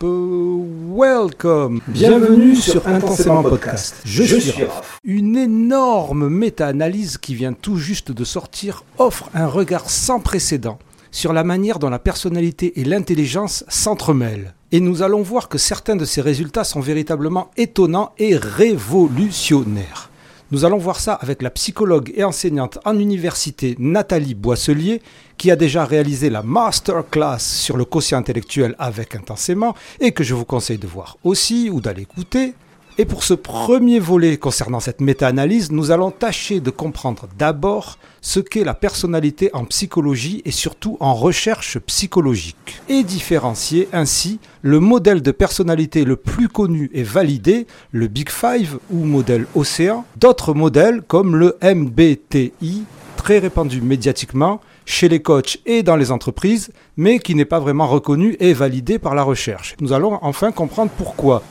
Welcome Bienvenue sur Intensément Podcast. Je, suis Raph. Une énorme méta-analyse qui vient tout juste de sortir offre un regard sans précédent sur la manière dont la personnalité et l'intelligence s'entremêlent. Et nous allons voir que certains de ces résultats sont véritablement étonnants et révolutionnaires. Nous allons voir ça avec la psychologue et enseignante en université Nathalie Boisselier, qui a déjà réalisé la masterclass sur le quotient intellectuel avec intensément, et que je vous conseille de voir aussi ou d'aller écouter. Et pour ce premier volet concernant cette méta-analyse, nous allons tâcher de comprendre d'abord ce qu'est la personnalité en psychologie et surtout en recherche psychologique, et différencier ainsi le modèle de personnalité le plus connu et validé, le Big Five ou modèle Océan, d'autres modèles comme le MBTI, très répandu médiatiquement chez les coachs et dans les entreprises, mais qui n'est pas vraiment reconnu et validé par la recherche. Nous allons enfin comprendre pourquoi.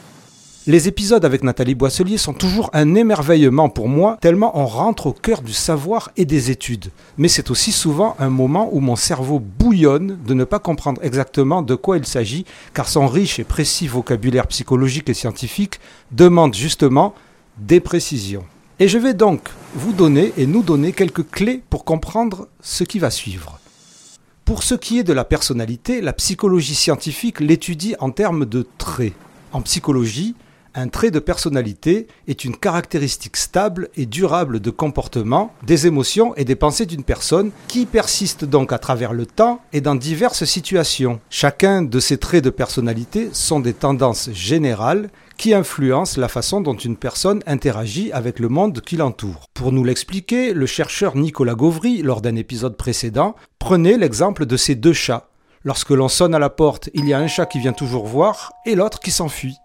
Les épisodes avec Nathalie Boisselier sont toujours un émerveillement pour moi, tellement on rentre au cœur du savoir et des études. Mais c'est aussi souvent un moment où mon cerveau bouillonne de ne pas comprendre exactement de quoi il s'agit, car son riche et précis vocabulaire psychologique et scientifique demande justement des précisions. Et je vais donc vous donner et nous donner quelques clés pour comprendre ce qui va suivre. Pour ce qui est de la personnalité, la psychologie scientifique l'étudie en termes de traits. En psychologie, un trait de personnalité est une caractéristique stable et durable de comportement, des émotions et des pensées d'une personne qui persiste donc à travers le temps et dans diverses situations. Chacun de ces traits de personnalité sont des tendances générales qui influencent la façon dont une personne interagit avec le monde qui l'entoure. Pour nous l'expliquer, le chercheur Nicolas Gauvry, lors d'un épisode précédent, prenait l'exemple de ces deux chats. Lorsque l'on sonne à la porte, il y a un chat qui vient toujours voir et l'autre qui s'enfuit.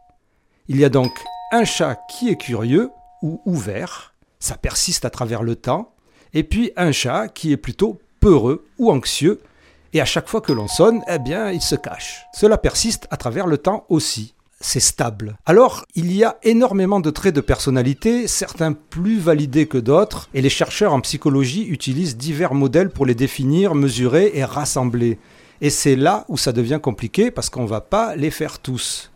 Il y a donc un chat qui est curieux ou ouvert, ça persiste à travers le temps, et puis un chat qui est plutôt peureux ou anxieux, et à chaque fois que l'on sonne, eh bien, il se cache. Cela persiste à travers le temps aussi. C'est stable. Alors, il y a énormément de traits de personnalité, certains plus validés que d'autres, et les chercheurs en psychologie utilisent divers modèles pour les définir, mesurer et rassembler. Et c'est là où ça devient compliqué parce qu'on ne va pas les faire tous.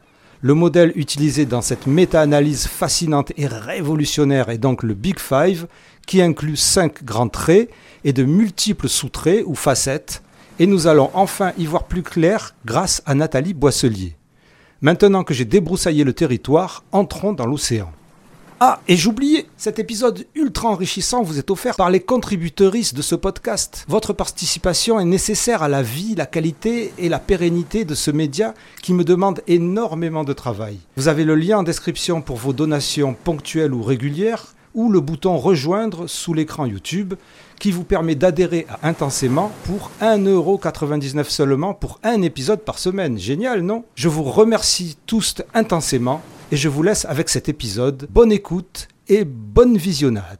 Le modèle utilisé dans cette méta-analyse fascinante et révolutionnaire est donc le Big Five, qui inclut cinq grands traits et de multiples sous-traits ou facettes, et nous allons enfin y voir plus clair grâce à Nathalie Boisselier. Maintenant que j'ai débroussaillé le territoire, entrons dans l'océan. Ah, et j'oubliais, cet épisode ultra enrichissant vous est offert par les contributrices de ce podcast. Votre participation est nécessaire à la vie, la qualité et la pérennité de ce média qui me demande énormément de travail. Vous avez le lien en description pour vos donations ponctuelles ou régulières ou le bouton rejoindre sous l'écran YouTube qui vous permet d'adhérer à Intensément pour 1,99€ seulement pour un épisode par semaine. Génial, non? Je vous remercie tous intensément et je vous laisse avec cet épisode. Bonne écoute et bonne visionnade.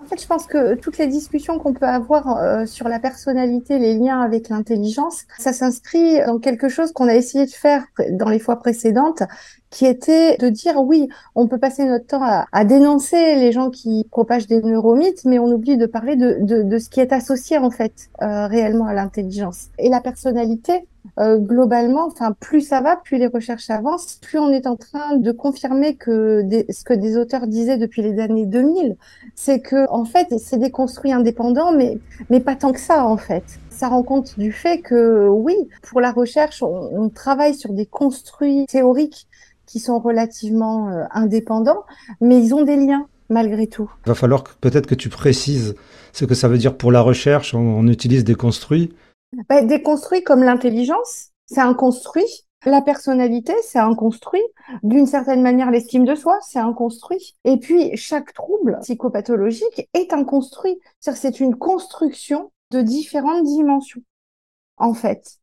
En fait, je pense que toutes les discussions qu'on peut avoir euh, sur la personnalité, les liens avec l'intelligence, ça s'inscrit dans quelque chose qu'on a essayé de faire dans les fois précédentes, qui était de dire oui, on peut passer notre temps à, dénoncer les gens qui propagent des neuromythes, mais on oublie de parler de, de, de ce qui est associé en fait euh, réellement à l'intelligence. Et la personnalité, euh, globalement, enfin plus ça va, plus les recherches avancent, plus on est en train de confirmer que ce que des auteurs disaient depuis les années 2000, c'est que en fait c'est des construits indépendants, mais mais pas tant que ça en fait ça rend compte du fait que oui, pour la recherche, on, on travaille sur des construits théoriques qui sont relativement euh, indépendants, mais ils ont des liens malgré tout. Il va falloir peut-être que tu précises ce que ça veut dire pour la recherche. On, utilise des construits. Bah, des construits comme l'intelligence, c'est un construit. La personnalité, c'est un construit. D'une certaine manière, l'estime de soi, c'est un construit. Et puis, chaque trouble psychopathologique est un construit. C'est une construction de différentes dimensions, en fait.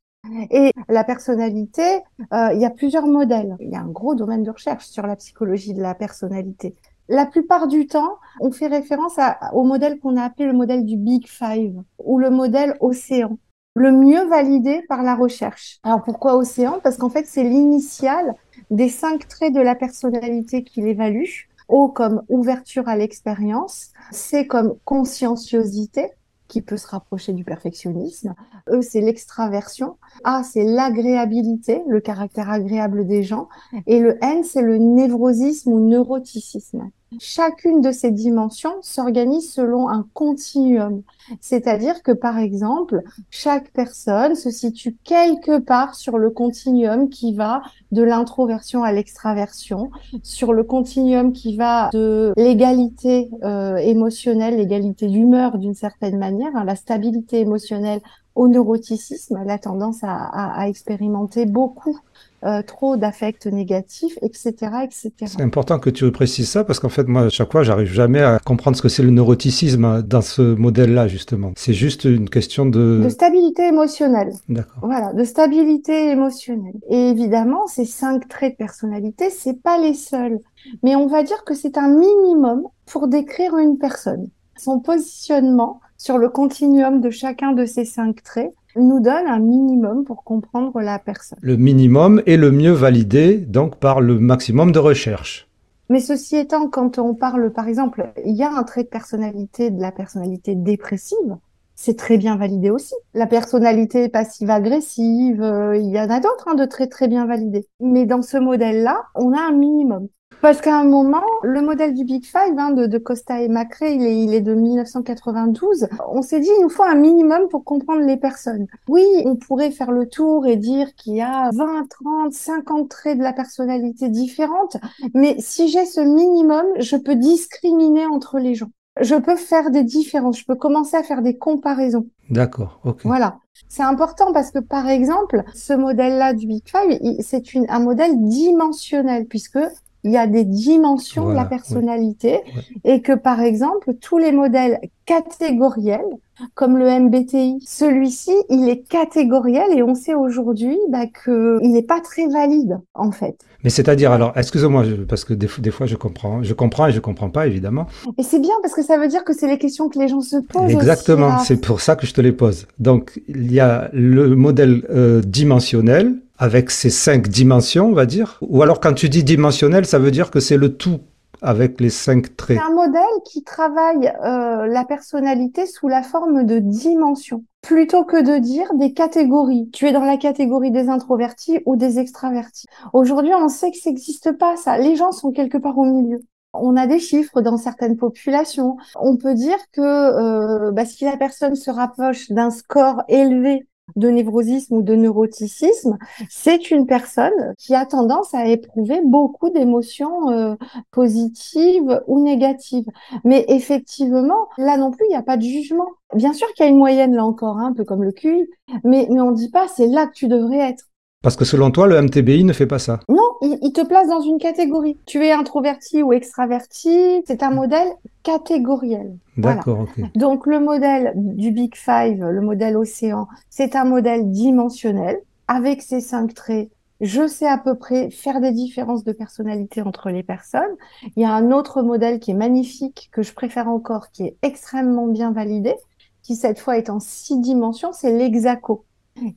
Et la personnalité, euh, il y a plusieurs modèles. Il y a un gros domaine de recherche sur la psychologie de la personnalité. La plupart du temps, on fait référence au modèle qu'on a appelé le modèle du Big Five ou le modèle océan, le mieux validé par la recherche. Alors pourquoi océan? Parce qu'en fait, c'est l'initiale des cinq traits de la personnalité qu'il évalue. O comme ouverture à l'expérience, C comme conscienciosité, qui peut se rapprocher du perfectionnisme. E, c'est l'extraversion. A, c'est l'agréabilité, le caractère agréable des gens. Et le N, c'est le névrosisme ou neuroticisme. Chacune de ces dimensions s'organise selon un continuum. C'est-à-dire que, par exemple, chaque personne se situe quelque part sur le continuum qui va de l'introversion à l'extraversion, sur le continuum qui va de l'égalité euh, émotionnelle, l'égalité d'humeur d'une certaine manière, hein, la stabilité émotionnelle au neuroticisme, elle a tendance à expérimenter beaucoup euh, trop d'affects négatifs, etc., etc. C'est important que tu précises ça parce qu'en fait, moi, à chaque fois, j'arrive jamais à comprendre ce que c'est le neuroticisme hein, dans ce modèle-là, justement. C'est juste une question de... De stabilité émotionnelle. D'accord. Voilà, de stabilité émotionnelle. Et évidemment, ces cinq traits de personnalité, c'est pas les seuls. Mais on va dire que c'est un minimum pour décrire une personne. Son positionnement sur le continuum de chacun de ces cinq traits nous donne un minimum pour comprendre la personne. Le minimum est le mieux validé donc par le maximum de recherche. Mais ceci étant, quand on parle, par exemple, il y a un trait de personnalité de la personnalité dépressive, c'est très bien validé aussi. La personnalité passive-agressive, euh, il y en a d'autres hein, de très très bien validés. Mais dans ce modèle-là, on a un minimum. Parce qu'à un moment, le modèle du Big Five hein, de, Costa et Macré, il est, il est de 1992. On s'est dit, il nous faut un minimum pour comprendre les personnes. Oui, on pourrait faire le tour et dire qu'il y a 20, 30, 50 traits de la personnalité différentes, mais si j'ai ce minimum, je peux discriminer entre les gens. Je peux faire des différences, je peux commencer à faire des comparaisons. D'accord, ok. Voilà. C'est important parce que, par exemple, ce modèle-là du Big Five, c'est un modèle dimensionnel puisque il y a des dimensions de la personnalité et que par exemple tous les modèles catégoriels comme le MBTI, celui-ci il est catégoriel et on sait aujourd'hui bah, que il n'est pas très valide en fait. Mais c'est-à-dire alors, excusez-moi parce que des, fois je comprends, je comprends et je comprends pas évidemment. Et c'est bien parce que ça veut dire que c'est les questions que les gens se posent. Exactement, c'est pour ça que je te les pose. Donc il y a le modèle euh, dimensionnel avec ces cinq dimensions, on va dire Ou alors quand tu dis dimensionnel, ça veut dire que c'est le tout avec les cinq traits C'est un modèle qui travaille euh, la personnalité sous la forme de dimensions, plutôt que de dire des catégories. Tu es dans la catégorie des introvertis ou des extravertis. Aujourd'hui, on sait que ça n'existe pas, ça. Les gens sont quelque part au milieu. On a des chiffres dans certaines populations. On peut dire que euh, bah, si la personne se rapproche d'un score élevé de névrosisme ou de neuroticisme, c'est une personne qui a tendance à éprouver beaucoup d'émotions euh, positives ou négatives. Mais effectivement, là non plus, il n'y a pas de jugement. Bien sûr qu'il y a une moyenne là encore, hein, un peu comme le cul, mais, mais on ne dit pas c'est là que tu devrais être. Parce que selon toi, le MTBI ne fait pas ça. Non, il, te place dans une catégorie. Tu es introverti ou extraverti, c'est un modèle catégoriel. D'accord. Donc le modèle du Big Five, le modèle océan, c'est un modèle dimensionnel avec ses cinq traits. Je sais à peu près faire des différences de personnalité entre les personnes. Il y a un autre modèle qui est magnifique, que je préfère encore, qui est extrêmement bien validé, qui cette fois est en six dimensions, c'est l'hexaco.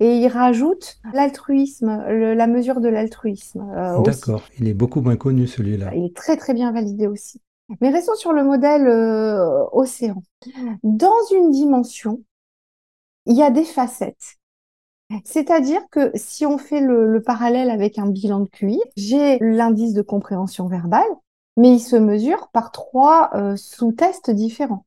Et il rajoute l'altruisme, la mesure de l'altruisme. Euh, D'accord, il est beaucoup moins connu celui-là. Il est très très bien validé aussi. Mais restons sur le modèle euh, océan. Dans une dimension, il y a des facettes. C'est-à-dire que si on fait le, parallèle avec un bilan de QI, j'ai l'indice de compréhension verbale, mais il se mesure par trois euh, sous-tests différents.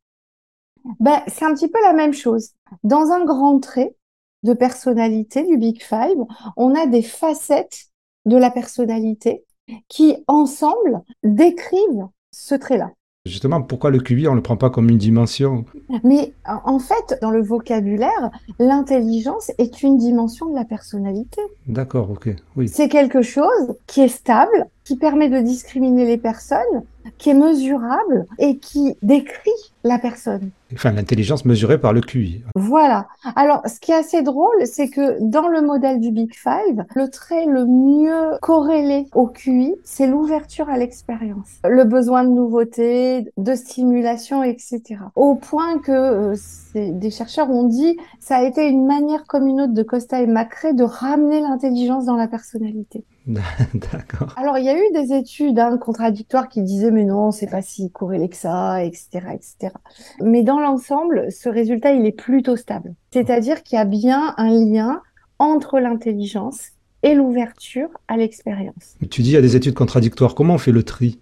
Ben, c'est un petit peu la même chose. Dans un grand trait, de personnalité du Big Five, on a des facettes de la personnalité qui, ensemble, décrivent ce trait-là. Justement, pourquoi le QI, on ne le prend pas comme une dimension? Mais en fait, dans le vocabulaire, l'intelligence est une dimension de la personnalité. D'accord, ok, oui. C'est quelque chose qui est stable, qui permet de discriminer les personnes, qui est mesurable et qui décrit la personne. Enfin, l'intelligence mesurée par le QI. Voilà. Alors, ce qui est assez drôle, c'est que dans le modèle du Big Five, le trait le mieux corrélé au QI, c'est l'ouverture à l'expérience, le besoin de nouveauté, de stimulation, etc. Au point que euh, des chercheurs ont dit, ça a été une manière comme une autre de Costa et Macré de ramener l'intelligence dans la personnalité. D'accord. Alors, il y a eu des études hein, contradictoires qui disaient mais non, c'est pas si corrélé que ça, etc., etc. Mais dans l'ensemble, ce résultat, il est plutôt stable. C'est-à-dire qu'il y a bien un lien entre l'intelligence et l'ouverture à l'expérience. Tu dis il y a des études contradictoires. Comment on fait le tri?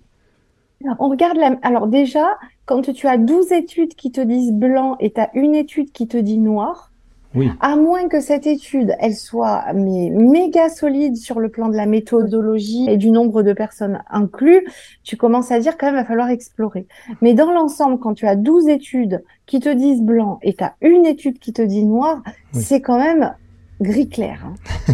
On regarde la... Alors déjà, quand tu as 12 études qui te disent blanc et tu as une étude qui te dit noir, oui. À moins que cette étude, elle soit mais méga solide sur le plan de la méthodologie et du nombre de personnes inclus, tu commences à dire quand même, il va falloir explorer. Mais dans l'ensemble, quand tu as 12 études qui te disent blanc et tu as une étude qui te dit noir, c'est quand même gris clair. Hein.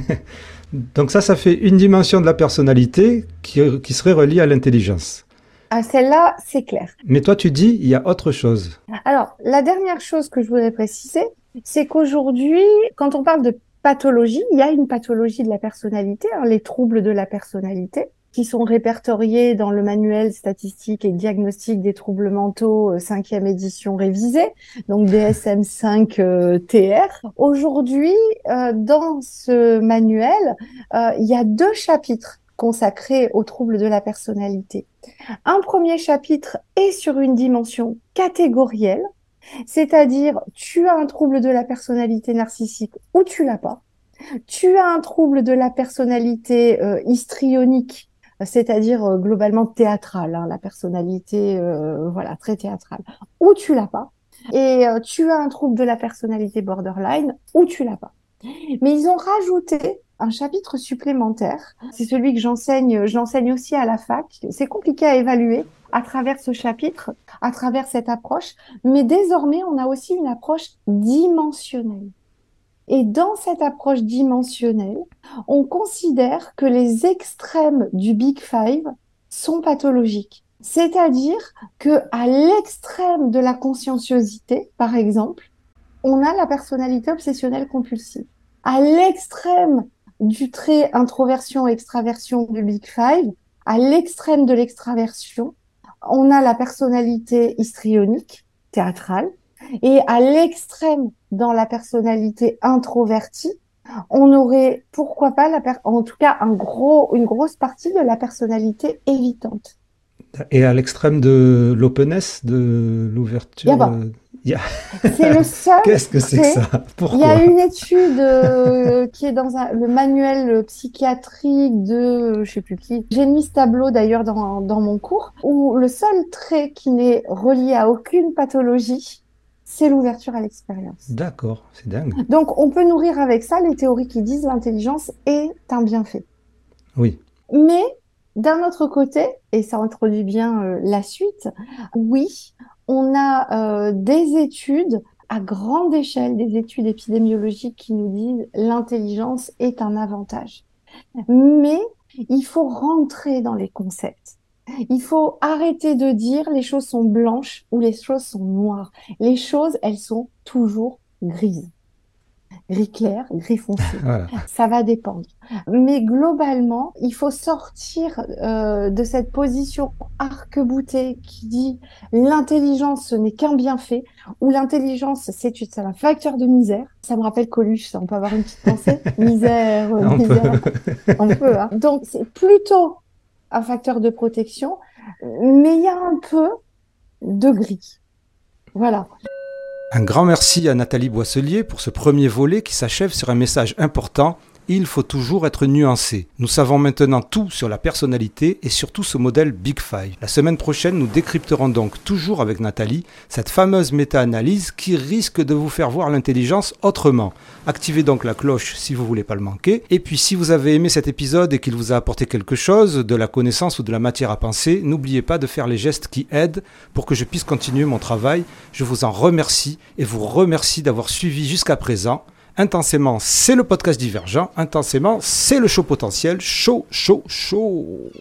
Donc ça, ça fait une dimension de la personnalité qui, qui serait reliée à l'intelligence. À ah, celle-là, c'est clair. Mais toi, tu dis, il y a autre chose. Alors, la dernière chose que je voudrais préciser, c'est qu'aujourd'hui, quand on parle de pathologie, il y a une pathologie de la personnalité, hein, les troubles de la personnalité, qui sont répertoriés dans le manuel statistique et diagnostic des troubles mentaux, euh, cinquième édition révisée, donc DSM-5 euh. Aujourd'hui, euh, dans ce manuel, il y a deux chapitres consacrés aux troubles de la personnalité. Un premier chapitre est sur une dimension catégorielle, c'est-à-dire, tu as un trouble de la personnalité narcissique ou tu l'as pas. Tu as un trouble de la personnalité euh, histrionique, c'est-à-dire euh, globalement théâtrale, hein, la personnalité euh, voilà très théâtrale, ou tu l'as pas. Et tu as un trouble de la personnalité borderline ou tu l'as pas. Mais ils ont rajouté un chapitre supplémentaire. C'est celui que j'enseigne, j'enseigne aussi à la fac. C'est compliqué à évaluer à travers ce chapitre, à travers cette approche, mais désormais on a aussi une approche dimensionnelle. Et dans cette approche dimensionnelle, on considère que les extrêmes du Big Five sont pathologiques. C'est-à-dire que à l'extrême de la conscienciosité, par exemple, on a la personnalité obsessionnelle compulsive. À l'extrême du trait introversion-extraversion du Big Five, à l'extrême de l'extraversion, on a la personnalité histrionique, théâtrale, et à l'extrême dans la personnalité introvertie, on aurait pourquoi pas la en tout cas un gros une grosse partie de la personnalité évitante. Et à l'extrême de l'openness, de l'ouverture. C'est le seul. Qu'est-ce que c'est que ça? Il y a une étude euh, qui est dans le manuel psychiatrique de, je sais plus qui. J'ai mis ce tableau d'ailleurs dans, dans mon cours où le seul trait qui n'est relié à aucune pathologie, c'est l'ouverture à l'expérience. D'accord, c'est dingue. Donc on peut nourrir avec ça les théories qui disent l'intelligence est un bienfait. Oui. Mais d'un autre côté, et ça introduit bien euh, la suite, oui, on a euh, des études à grande échelle, des études épidémiologiques qui nous disent l'intelligence est un avantage. Mais il faut rentrer dans les concepts. Il faut arrêter de dire les choses sont blanches ou les choses sont noires. Les choses, elles sont toujours grises gris clair, gris foncé. Ça va dépendre. Mais globalement, il faut sortir euh, de cette position arc-boutée qui dit l'intelligence ce n'est qu'un bienfait ou l'intelligence c'est un facteur de misère. Ça me rappelle Coluche, ça on peut avoir une petite pensée. misère, on misère. Peut. on peut. Hein. Donc c'est plutôt un facteur de protection, mais il y a un peu de gris. Voilà. Un grand merci à Nathalie Boisselier pour ce premier volet qui s'achève sur un message important il faut toujours être nuancé. Nous savons maintenant tout sur la personnalité et surtout ce modèle Big Five. La semaine prochaine, nous décrypterons donc toujours avec Nathalie cette fameuse méta-analyse qui risque de vous faire voir l'intelligence autrement. Activez donc la cloche si vous voulez pas le manquer. Et puis si vous avez aimé cet épisode et qu'il vous a apporté quelque chose, de la connaissance ou de la matière à penser, n'oubliez pas de faire les gestes qui aident pour que je puisse continuer mon travail. Je vous en remercie et vous remercie d'avoir suivi jusqu'à présent. Intensément, c'est le podcast divergent. Intensément, c'est le show potentiel. Chaud, chaud, chaud.